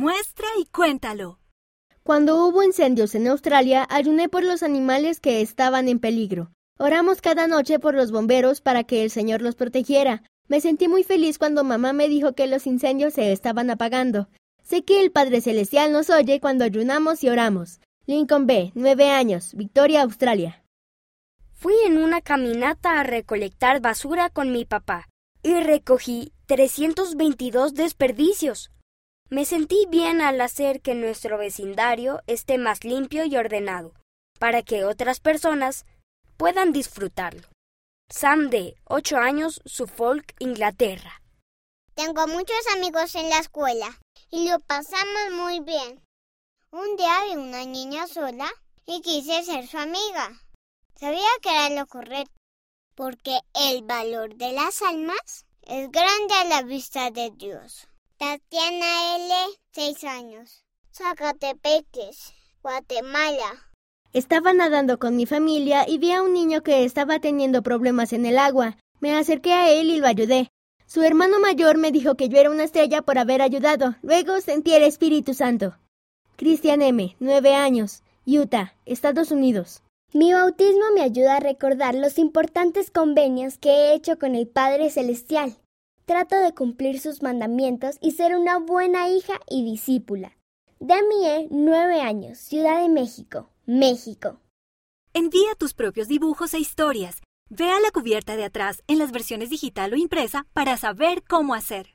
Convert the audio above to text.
Muestra y cuéntalo. Cuando hubo incendios en Australia, ayuné por los animales que estaban en peligro. Oramos cada noche por los bomberos para que el Señor los protegiera. Me sentí muy feliz cuando mamá me dijo que los incendios se estaban apagando. Sé que el Padre Celestial nos oye cuando ayunamos y oramos. Lincoln B., nueve años, Victoria, Australia. Fui en una caminata a recolectar basura con mi papá y recogí 322 desperdicios. Me sentí bien al hacer que nuestro vecindario esté más limpio y ordenado, para que otras personas puedan disfrutarlo. Sam de 8 años, Suffolk, Inglaterra. Tengo muchos amigos en la escuela y lo pasamos muy bien. Un día vi una niña sola y quise ser su amiga. Sabía que era lo correcto, porque el valor de las almas es grande a la vista de Dios. Tatiana L., 6 años. Zacatepeques, Guatemala. Estaba nadando con mi familia y vi a un niño que estaba teniendo problemas en el agua. Me acerqué a él y lo ayudé. Su hermano mayor me dijo que yo era una estrella por haber ayudado. Luego sentí el Espíritu Santo. Cristian M., 9 años, Utah, Estados Unidos. Mi bautismo me ayuda a recordar los importantes convenios que he hecho con el Padre Celestial. Trato de cumplir sus mandamientos y ser una buena hija y discípula. Damie, 9 años, Ciudad de México, México. Envía tus propios dibujos e historias. Ve a la cubierta de atrás en las versiones digital o impresa para saber cómo hacer.